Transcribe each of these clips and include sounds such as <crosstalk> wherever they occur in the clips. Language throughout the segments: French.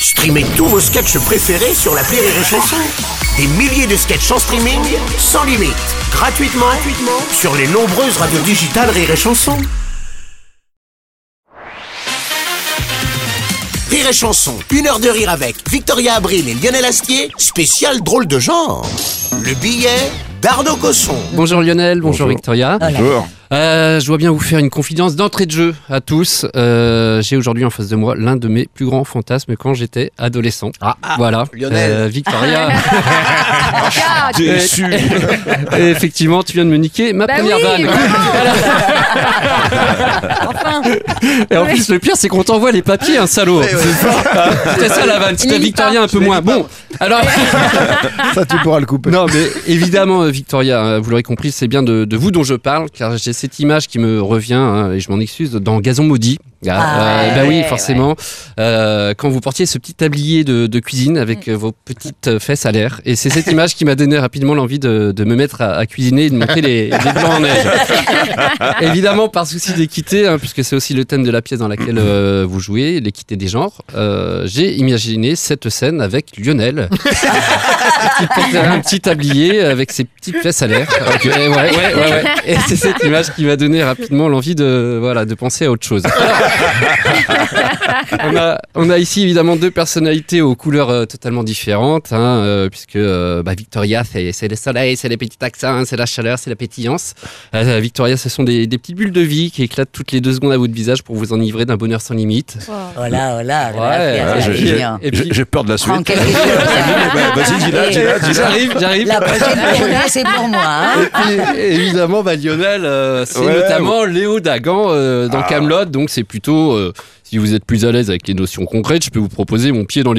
Streamez tous vos sketchs préférés sur la Rire et Chanson. Des milliers de sketchs en streaming, sans limite, gratuitement, gratuitement sur les nombreuses radios digitales Rire et Chanson. Rire et Chanson, une heure de rire avec Victoria Abril et Lionel Astier, spécial drôle de genre. Le billet d'Arnaud Cosson. Bonjour Lionel, bonjour, Victoria. Bonjour. Euh, je dois bien vous faire une confidence d'entrée de jeu à tous. Euh, J'ai aujourd'hui en face de moi l'un de mes plus grands fantasmes quand j'étais adolescent. voilà. Lionel. Euh, Victoria. <laughs> Déçu. Et <laughs> effectivement, tu viens de me niquer ma Bah première oui, vanne. <laughs> Enfin, Et en plus, le pire, c'est qu'on t'envoie les papiers, un salaud. C'était ça la vanne. C'était Victoria pas. un peu moins. Bon, alors. Ça, tu pourras le couper. Non, mais évidemment, euh, Victoria, hein, vous l'aurez compris, c'est bien de, de vous dont je parle, car j'ai cette image qui me revient, hein, et je m'en excuse, dans Gazon maudit. Ah, Euh, ouais, bah oui, ouais, forcément. Euh, quand vous portiez ce petit tablier de, de cuisine avec Mm. euh, vos petites fesses à l'air. Et c'est cette image qui m'a donné rapidement l'envie de, de me mettre à, à cuisiner et de montrer les, les blancs en neige. <laughs> Évidemment, par souci d'équité, hein, puisque c'est aussi le thème de la pièce dans laquelle euh, vous jouez, l'équité des genres, euh, j'ai imaginé cette scène avec Lionel <laughs> qui portait un petit tablier avec ses petites fesses à l'air. Ouais. Et c'est cette image qui m'a donné rapidement l'envie de, voilà, de penser à autre chose. <laughs> <laughs> on, a, on a ici évidemment deux personnalités aux couleurs euh, totalement différentes, hein, euh, puisque euh, bah, Victoria, c'est le soleil, c'est les petits accents, c'est la chaleur, c'est la pétillance. Euh, Victoria, ce sont des, des petites bulles de vie qui éclatent toutes les deux secondes à votre visage pour vous enivrer d'un bonheur sans limite. Hola, Ouais, gracias, Ouais, j'ai- peur de la suite. <laughs> Vas-y, dis-la, dis-la, dis-la. j'arrive, j'arrive. La prochaine c'est pour moi. hein. Et puis, évidemment, bah, Lionel, euh, c'est Ouais, notamment Léo Dagan euh, dans Ah. Camelot, donc c'est plutôt. euh, si vous êtes plus à l'aise avec les notions concrètes, je peux vous proposer mon pied dans.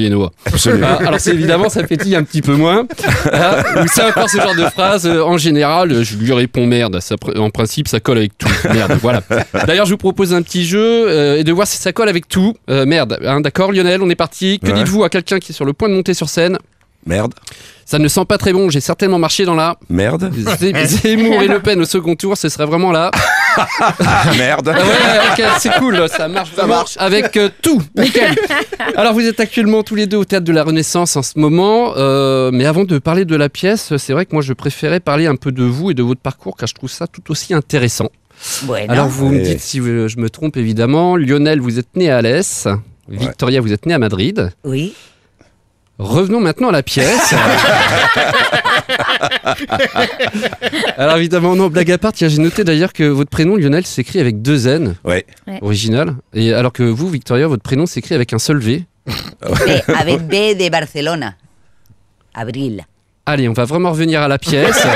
Absolument. Ah, alors c'est évidemment ça pétille un petit peu moins. Ah, ou c'est encore ce genre de phrase. euh, en général, je lui réponds merde. Ça en principe, ça colle avec tout. Merde. Voilà. D'ailleurs, je vous propose un petit jeu euh, et de voir si ça colle avec tout. Merde. Hein, D'accord, Lionel, on est parti. Que Ouais. dites-vous à quelqu'un qui est sur le point de monter sur scène Merde. Ça ne sent pas très bon. J'ai certainement marché dans la. Merde. Zemmour et Le Pen au second tour, ce serait vraiment là. Ah, <laughs> merde. Ah ouais, ok, c'est cool, ça marche, ça marche avec euh, tout, nickel. <laughs> Alors vous êtes actuellement tous les deux au théâtre de la Renaissance en ce moment, euh, mais avant de parler de la pièce, c'est vrai que moi je préférais parler un peu de vous et de votre parcours, car je trouve ça tout aussi intéressant. Bueno, Alors vous me Ouais. dites si je je me trompe évidemment. Lionel, vous êtes né à Alès. Victoria, vous êtes né à Madrid. oui. Revenons maintenant à la pièce. <laughs> Alors évidemment, non, blague à part, tiens, j'ai noté d'ailleurs que votre prénom, Lionel, s'écrit avec deux N, Ouais. original. Et alors que vous, Victoria, votre prénom s'écrit avec un seul V. B, avec B de Barcelona. Abril. Allez, on va vraiment revenir à la pièce. <laughs>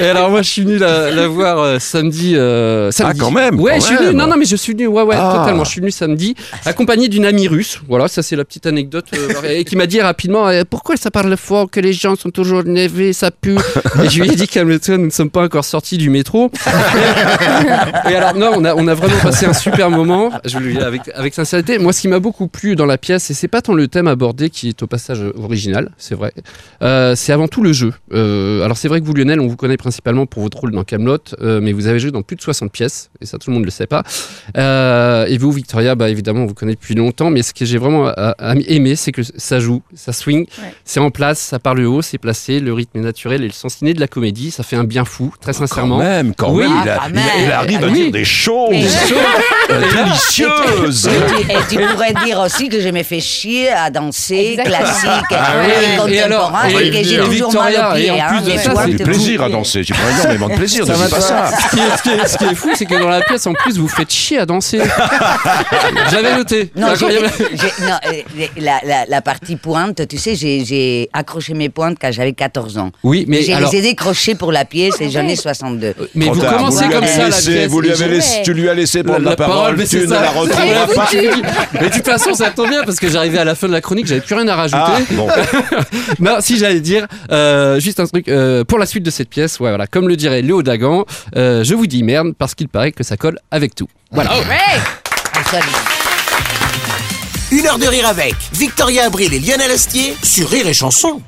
Et alors moi, je suis venu la, la voir euh, samedi, euh, samedi. Ah, quand même, Ouais, quand je suis venu. Non, non, mais je suis venu. Ouais, ouais, Ah. totalement. Je suis venu samedi, accompagné d'une amie russe. Voilà, ça c'est la petite anecdote. euh, et qui m'a dit rapidement euh, pourquoi ça parle fort, que les gens sont toujours névés, ça pue? et je lui ai dit calme-toi, nous ne sommes pas encore sortis du métro. et alors non, on a, on a vraiment passé un super moment. Je lui avec avec sincérité. Moi, ce qui m'a beaucoup plu dans la pièce, et c'est pas tant le thème abordé qui est au passage original, c'est vrai. Euh, c'est avant tout le jeu. Euh, alors c'est vrai que vous, Lionel, on vous connaît principalement pour votre rôle dans Camelot, mais vous avez joué dans plus de 60 pièces, et ça tout le monde ne le sait pas. Euh, et vous, Victoria, bah, évidemment, on vous connaît depuis longtemps, mais ce que j'ai vraiment euh, aimé, c'est que ça joue, ça swing, Ouais. c'est en place, ça parle haut, c'est placé, le rythme est naturel et le sens inné de la comédie, ça fait un bien fou, très sincèrement. même, quand Oui. même. Il, a- Ah, quand il a- il même. arrive à Oui. dire des choses euh, délicieuses. Et tu, et tu pourrais dire aussi que je me fais chier à danser Exactement. classique Ah et oui, et alors, contemporain et- et que j'ai toujours Victoria, mal aux et en hein, plus de mais ça, toi, c'est Du t'es plaisir à danser. J'ai pas énormément de plaisir. Ne dis pas pas. ça. Ce qui, est, ce qui est- ce qui est fou, c'est que dans la pièce, en plus, vous faites chier à danser. <laughs> J'avais noté. Non, C'est j'ai- incroyable. j'ai- <laughs> non, euh, la, la- la partie pointe, tu sais, j'ai- j'ai accroché mes pointes quand j'avais 14 ans. Oui, mais J'ai alors, les ai décrochés pour la pièce et j'en ai 62. mais Trop vous tard. commencez comme ça la pièce. Vous lui avez laissé, tu lui as laissé prendre la, parole, mais tu ne la retrouveras <laughs> pas. Mais de toute façon, ça tombe bien parce que j'arrivais à la fin de la chronique, j'avais plus rien à rajouter. Ah, bon. <laughs> Non, si j'allais dire euh, juste un truc euh, pour la suite de cette pièce, ouais, voilà, comme le dirait Léo Dagan, euh, je vous dis merde parce qu'il paraît que ça colle avec tout. Voilà. ouais. Absolument. Une heure de rire avec Victoria Abril et Lionel Astier sur Rire et Chanson.